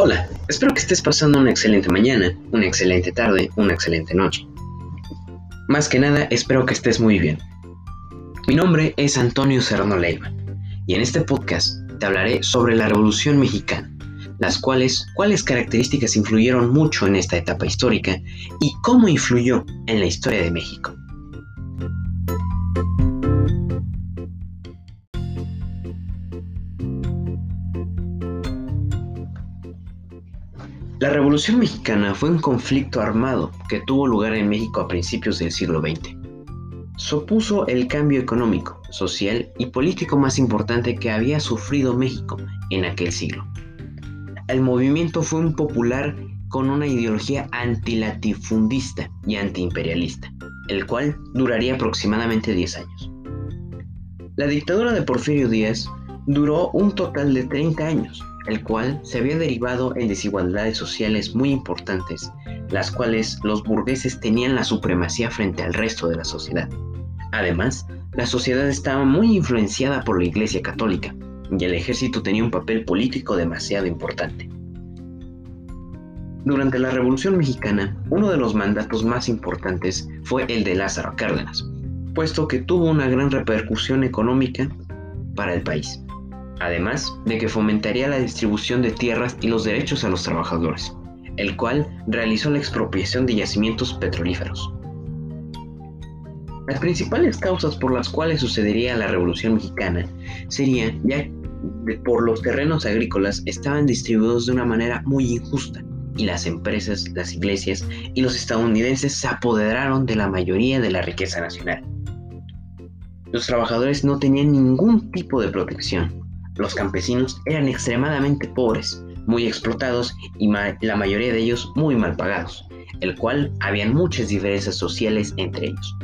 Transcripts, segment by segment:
Hola, espero que estés pasando una excelente mañana, una excelente tarde, una excelente noche. Más que nada, espero que estés muy bien. Mi nombre es Antonio Serrano Leiva y en este podcast te hablaré sobre la Revolución Mexicana, las cuales, cuáles características influyeron mucho en esta etapa histórica y cómo influyó en la historia de México. La Revolución Mexicana fue un conflicto armado que tuvo lugar en México a principios del siglo XX. Supuso el cambio económico, social y político más importante que había sufrido México en aquel siglo. El movimiento fue un popular con una ideología antilatifundista y antiimperialista, el cual duraría aproximadamente 10 años. La dictadura de Porfirio Díaz duró un total de 30 años, el cual se había derivado en desigualdades sociales muy importantes, las cuales los burgueses tenían la supremacía frente al resto de la sociedad. Además, la sociedad estaba muy influenciada por la Iglesia Católica, y el ejército tenía un papel político demasiado importante. Durante la Revolución Mexicana, uno de los mandatos más importantes fue el de Lázaro Cárdenas, puesto que tuvo una gran repercusión económica para el país además de que fomentaría la distribución de tierras y los derechos a los trabajadores, el cual realizó la expropiación de yacimientos petrolíferos. Las principales causas por las cuales sucedería la Revolución Mexicana serían ya que por los terrenos agrícolas estaban distribuidos de una manera muy injusta y las empresas, las iglesias y los estadounidenses se apoderaron de la mayoría de la riqueza nacional. Los trabajadores no tenían ningún tipo de protección los campesinos eran extremadamente pobres, muy explotados y la mayoría de ellos muy mal pagados, el cual habían muchas diferencias sociales entre ellos.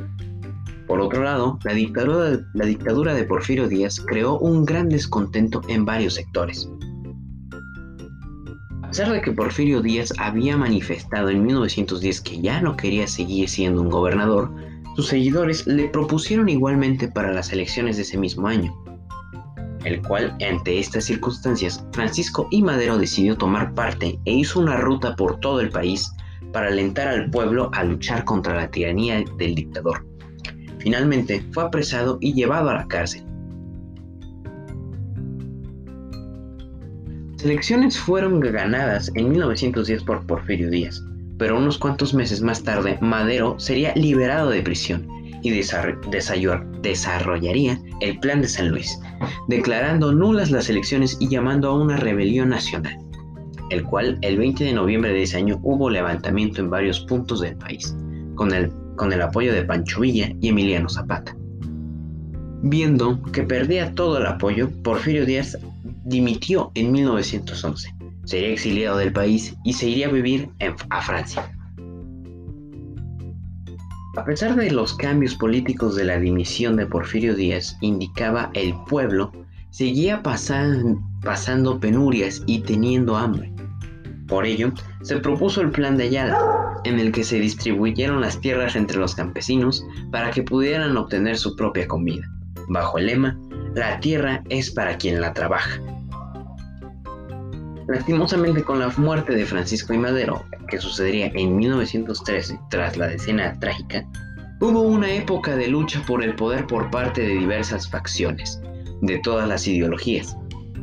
Por otro lado, la dictadura, la dictadura de Porfirio Díaz creó un gran descontento en varios sectores. A pesar de que Porfirio Díaz había manifestado en 1910 que ya no quería seguir siendo un gobernador, sus seguidores le propusieron igualmente para las elecciones de ese mismo año, el cual, ante estas circunstancias, Francisco I. Madero decidió tomar parte e hizo una ruta por todo el país para alentar al pueblo a luchar contra la tiranía del dictador. Finalmente fue apresado y llevado a la cárcel. Las elecciones fueron ganadas en 1910 por Porfirio Díaz, pero unos cuantos meses más tarde Madero sería liberado de prisión y desarrollaría el Plan de San Luis, declarando nulas las elecciones y llamando a una rebelión nacional, el cual el 20 de noviembre de ese año hubo levantamiento en varios puntos del país, con el, con el apoyo de Pancho Villa y Emiliano Zapata. Viendo que perdía todo el apoyo, Porfirio Díaz dimitió en 1911, sería exiliado del país y se iría a vivir a Francia. A pesar de los cambios políticos de la dimisión de Porfirio Díaz, indicaba el pueblo, seguía pasando penurias y teniendo hambre. Por ello, se propuso el Plan de Ayala, en el que se distribuyeron las tierras entre los campesinos para que pudieran obtener su propia comida, bajo el lema, la tierra es para quien la trabaja. Lastimosamente con la muerte de Francisco y Madero, que sucedería en 1913 tras la decena trágica, hubo una época de lucha por el poder por parte de diversas facciones, de todas las ideologías,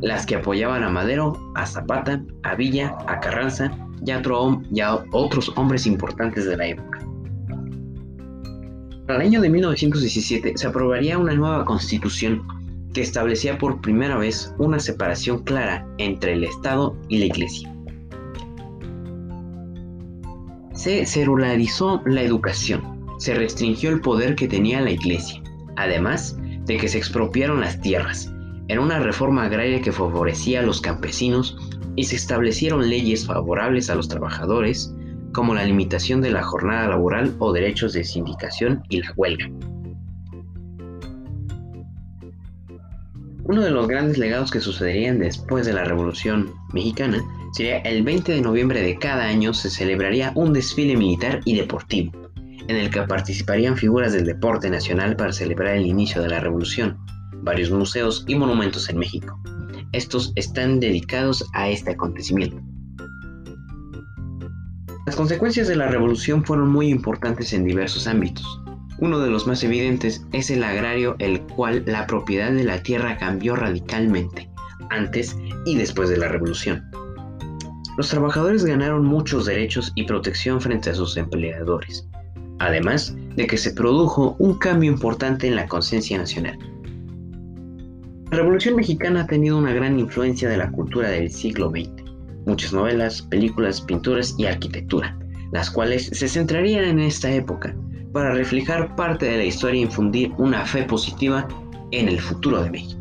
las que apoyaban a Madero, a Zapata, a Villa, a Carranza y a, otros hombres importantes de la época. Para el año de 1917 se aprobaría una nueva constitución que establecía por primera vez una separación clara entre el Estado y la Iglesia. Se celularizó la educación, se restringió el poder que tenía la Iglesia, además de que se expropiaron las tierras. Era una reforma agraria que favorecía a los campesinos y se establecieron leyes favorables a los trabajadores, como la limitación de la jornada laboral o derechos de sindicación y la huelga. Uno de los grandes legados que sucederían después de la Revolución Mexicana sería el 20 de noviembre de cada año se celebraría un desfile militar y deportivo, en el que participarían figuras del deporte nacional para celebrar el inicio de la Revolución, varios museos y monumentos en México. Estos están dedicados a este acontecimiento. Las consecuencias de la revolución fueron muy importantes en diversos ámbitos. Uno de los más evidentes es el agrario, el cual la propiedad de la tierra cambió radicalmente, antes y después de la revolución. Los trabajadores ganaron muchos derechos y protección frente a sus empleadores, además de que se produjo un cambio importante en la conciencia nacional. La Revolución Mexicana ha tenido una gran influencia de la cultura del siglo XX, muchas novelas, películas, pinturas y arquitectura, las cuales se centrarían en esta época para reflejar parte de la historia e infundir una fe positiva en el futuro de México.